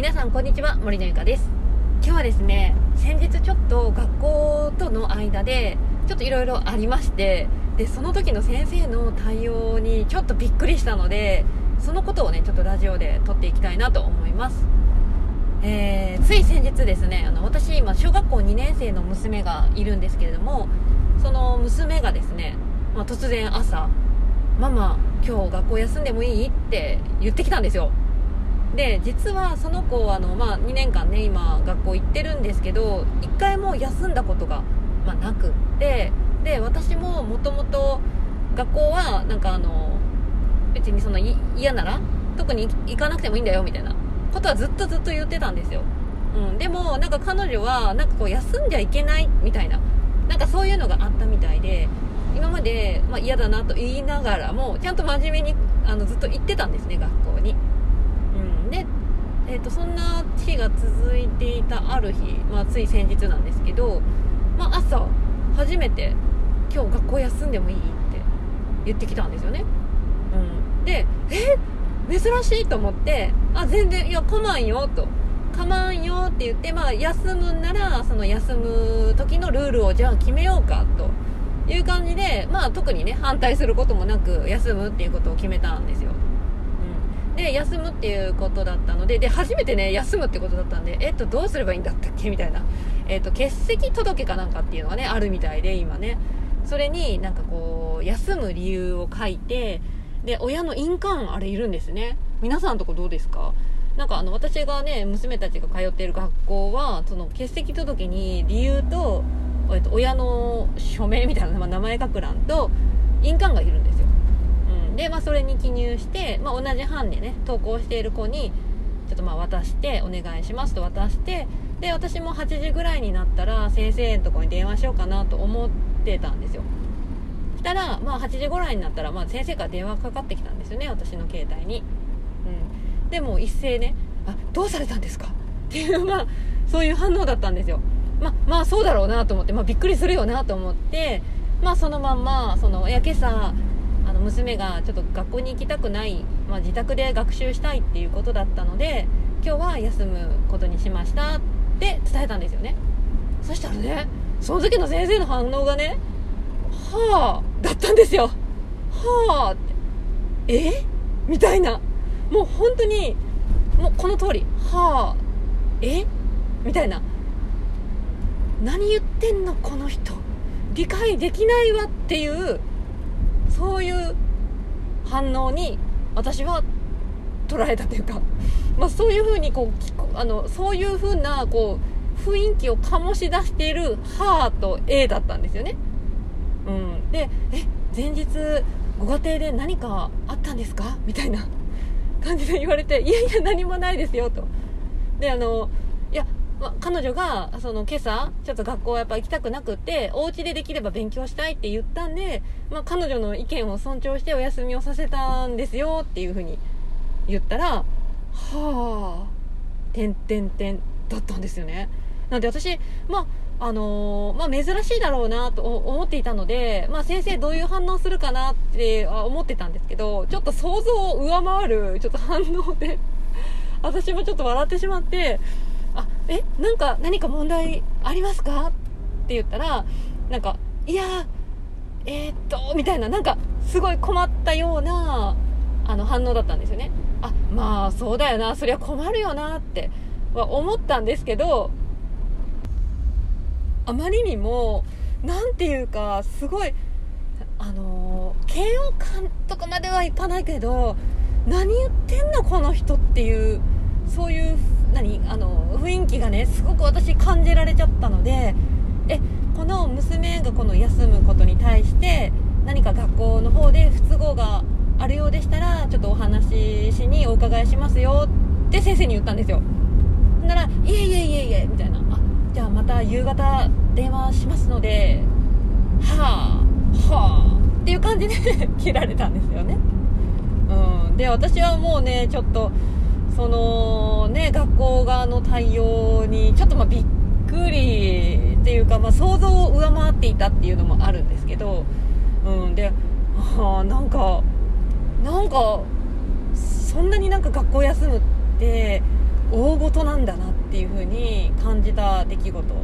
皆さんこんにちは森のゆかです。今日はですね先日ちょっと学校との間でちょっといろいろありましてでその時の先生の対応にちょっとびっくりしたのでそのことをねちょっとラジオで撮っていきたいなと思います。えー、つい先日ですねあの私今小学校2年生の娘がいるんですけれどもその娘がですね、まあ、突然朝「ママ今日学校休んでもいい?」って言ってきたんですよ。で実はその子あの、まあ、2年間ね今学校行ってるんですけど1回も休んだことが、まあ、なくってで私ももともと学校はなんかあの別にその嫌なら特に行かなくてもいいんだよみたいなことはずっとずっと言ってたんですよ、うん、でもなんか彼女はなんかこう休んじゃいけないみたいななんかそういうのがあったみたいで今まで、まあ、嫌だなと言いながらもちゃんと真面目にあのずっと行ってたんですね学校に、うん、で、えーと、そんな日が続いていたある日、まあ、つい先日なんですけど、まあ、朝初めて「今日学校休んでもいい?」って言ってきたんですよね、うん、でえ珍しいと思ってあ全然いや構わんよと。構わんよって言ってまあ休むんならその休む時のルールをじゃあ決めようかと。いう感じでまあ特にね反対することもなく休むっていうことを決めたんですよ、で休むっていうことだったのでで初めてね休むってことだったんでえっとどうすればいいんだったっけみたいな。えっと欠席届かなんかっていうのがねあるみたいで今ね。それになんかこう休む理由を書いてで親の印鑑あれいるんですね。皆さんとこどうですか？なんかあの私がね娘たちが通っている学校はその欠席届に理由と、えっと、親の署名みたいな、まあ、名前書く欄と印鑑がいるんです、で、まあ、それに記入して、まあ、同じ班でね登校している子にちょっとまあ渡してお願いしますと渡してで私も8時ぐらいになったら先生のとこに電話しようかなと思ってたんですよ。したら、まあ、8時ぐらいになったら、まあ、先生から電話かかってきたんですよね私の携帯に、うん、でも一斉ね「あどうされたんですか?」っていうまあそういう反応だったんですよ。ままあそうだろうなと思って、まあ、びっくりするよなと思ってまあそのまんまそのいや今朝あの娘がちょっと学校に行きたくない、まあ、自宅で学習したいっていうことだったので今日は休むことにしましたって伝えたんですよね。そしたらねその時の先生の反応がねはあだったんですよ。はあってえ？みたいな。もう本当にもうこの通りはあえ？みたいな。何言ってんのこの人。理解できないわっていうそういう反応に私は捉えたというか、まあ、そういうふうにこうあのそういうふうなこう雰囲気を醸し出している「は」と「え」だったんですよね。うん、で「え前日ご家庭で何かあったんですか?」みたいな感じで言われて「いやいや何もないですよ」と。であの、ま、彼女がその今朝ちょっと学校はやっぱ行きたくなくてお家でできれば勉強したいって言ったんで、まあ、彼女の意見を尊重してお休みをさせたんですよっていうふうに言ったら「はあ」てんてんてんだったんですよね。なんで私、まああのー、まあ、珍しいだろうなと思っていたので、まあ、先生どういう反応するかなって思ってたんですけどちょっと想像を上回るちょっと反応で私もちょっと笑ってしまってあえなんか何か問題ありますか？って言ったらなんかいやえー、っとみたいななんかすごい困ったようなあの反応だったんですよね。あまあそうだよなそりゃ困るよなっては思ったんですけどあまりにも何て言うかすごいあの嫌悪感とかまではいかないけど何言ってんのこの人っていうそういう何あの雰囲気がねすごく私感じられちゃったのでえこの娘がこの休むことに対して何か学校の方で不都合があるようでしたらちょっとお話ししにお伺いしますよって先生に言ったんですよ。なら「いえいえいえいえ」みたいな「あじゃあまた夕方電話しますのではあはあっていう感じで 切られたんですよね。うん。で私はもうねちょっとそのね学校側の対応にちょっとまあびっくりっていうか、まあ、想像を上回っていたっていうのもあるんですけど、うん、で、はあ、なんかなんかそんなになんか学校休むって大事なんだなっていう風に感じた出来事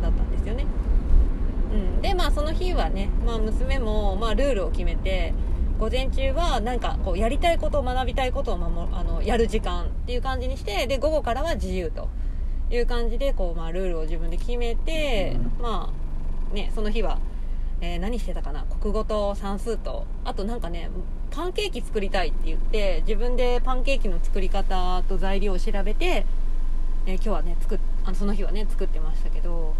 だったんですよね、うん、でまあその日はね、まあ、娘も、まあ、ルールを決めて午前中はなんかこうやりたいことを学びたいことを守あのやる時間っていう感じにしてで午後からは自由という感じでこう、まあ、ルールを自分で決めて、まあね、その日は、えー、何してたかな？国語と算数とあとなんかねパンケーキ作りたいって言って自分でパンケーキの作り方と材料を調べて、えー、今日はね作っあのその日はね作ってましたけど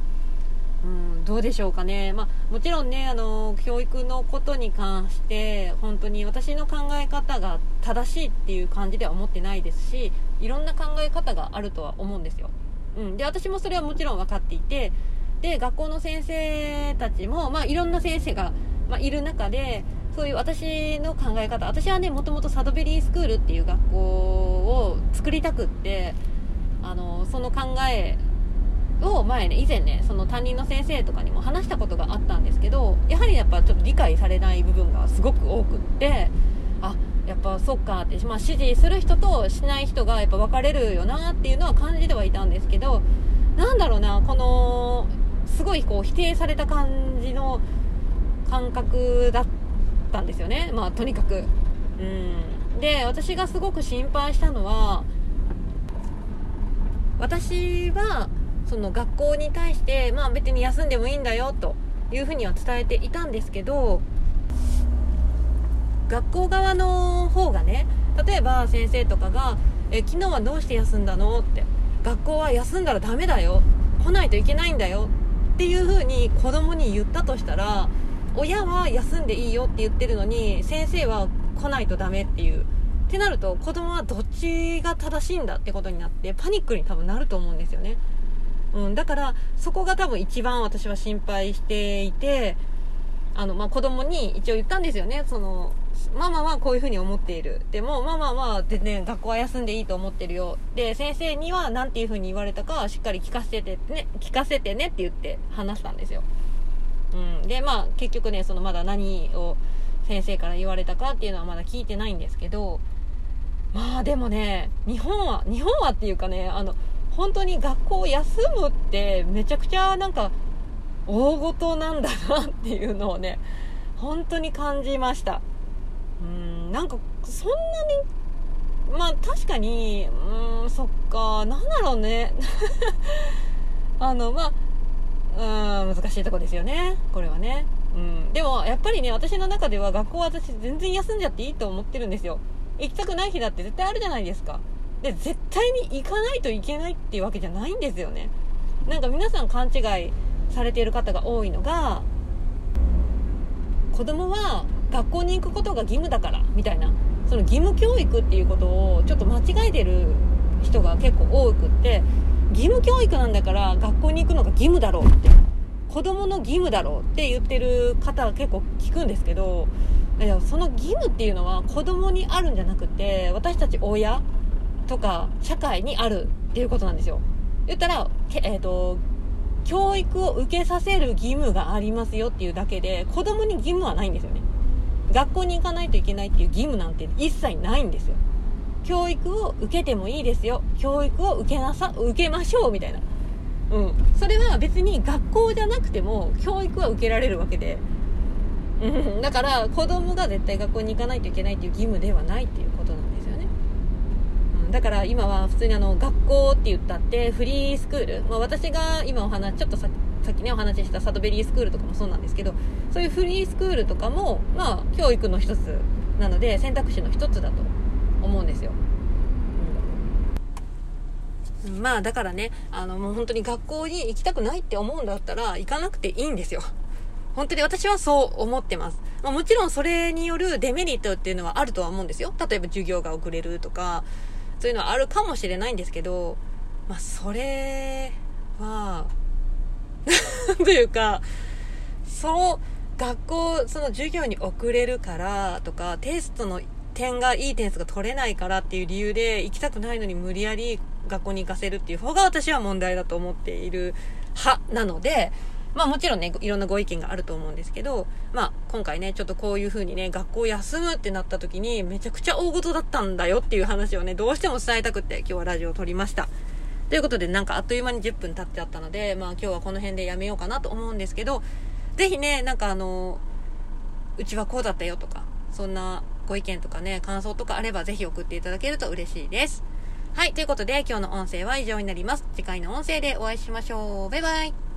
うん、どうでしょうかね、まあ、もちろんねあの教育のことに関して本当に私の考え方が正しいっていう感じでは思ってないですしいろんな考え方があるとは思うんですよ、うん、で私もそれはもちろん分かっていてで学校の先生たちも、まあ、いろんな先生が、まあ、いる中でそういう私の考え方私はねもともとサドベリースクールっていう学校を作りたくってあのその考えを前ね以前ねその担任の先生とかにも話したことがあったんですけどやはりやっぱちょっと理解されない部分がすごく多くってあやっぱそっかって、まあ、指示する人としない人がやっぱ分かれるよなっていうのは感じてはいたんですけどなんだろうなこのすごいこう否定された感じの感覚だったんですよね。まあとにかく。うん。で私がすごく心配したのは私はその学校に対して、まあ、別に休んでもいいんだよというふうには伝えていたんですけど学校側の方がね例えば先生とかが「え昨日はどうして休んだの?」って「学校は休んだらダメだよ来ないといけないんだよ」っていうふうに子供に言ったとしたら親は休んでいいよって言ってるのに先生は来ないとダメっていうってなると子供はどっちが正しいんだってことになってパニックに多分なると思うんですよね。うん、だからそこが多分一番私は心配していてあの、まあ、子供に一応言ったんですよね。そのママはこういうふうに思っている。でもママは全然学校は休んでいいと思ってるよ。で先生には何ていうふうに言われたかしっかり聞かせてね聞かせてねって言って話したんですよ、うん、でまあ結局ねそのまだ何を先生から言われたかっていうのはまだ聞いてないんですけどまあでもね日本は日本はっていうかねあの本当に学校休むってめちゃくちゃなんか大事なんだなっていうのをね本当に感じました。うんなんかそんなにまあ確かにうんそっかなんだろうね。あのまあうん難しいとこですよね。これはね。うんでもやっぱりね私の中では学校は私全然休んじゃっていいと思ってるんですよ。行きたくない日だって絶対あるじゃないですか。で絶対に行かないといけないっていうわけじゃないんですよね。なんか皆さん勘違いされている方が多いのが子供は学校に行くことが義務だからみたいな。その義務教育っていうことをちょっと間違えてる人が結構多くって義務教育なんだから学校に行くのが義務だろうって。子供の義務だろうって言ってる方は結構聞くんですけどいやその義務っていうのは子供にあるんじゃなくて私たち親とか社会にあるっていうことなんですよ。言ったら、えーと、教育を受けさせる義務がありますよっていうだけで子供に義務はないんですよね。学校に行かないといけないっていう義務なんて一切ないんですよ。教育を受けてもいいですよ。教育を受けなさ受けましょうみたいな。うん。それは別に学校じゃなくても教育は受けられるわけで。うん。だから子供が絶対学校に行かないといけないっていう義務ではないっていう。だから今は普通にあの学校って言ったってフリースクール、まあ、私が今お話ちょっとささっきねお話ししたサドベリースクールとかもそうなんですけどそういうフリースクールとかもまあ教育の一つなので選択肢の一つだと思うんですよ、うん、まあだからねあのもう本当に学校に行きたくないって思うんだったら行かなくていいんですよ本当に私はそう思ってます。まあ、もちろんそれによるデメリットっていうのはあるとは思うんですよ。例えば授業が遅れるとか、そういうのはあるかもしれないんですけど、まあ、それは というか、その学校、その授業に遅れるからとか、テストの点がいい点数が取れないからっていう理由で行きたくないのに無理やり学校に行かせるっていう方が私は問題だと思っている派なので、まあもちろんね、いろんなご意見があると思うんですけど、まあ今回ね、ちょっとこういう風にね、学校休むってなった時にめちゃくちゃ大事だったんだよっていう話をね、どうしても伝えたくて今日はラジオを撮りました。ということでなんかあっという間に10分経っちゃったので、まあ今日はこの辺でやめようかなと思うんですけど、ぜひね、なんかあの、うちはこうだったよとか、そんなご意見とかね、感想とかあればぜひ送っていただけると嬉しいです。はい、ということで今日の音声は以上になります。次回の音声でお会いしましょう。バイバイ。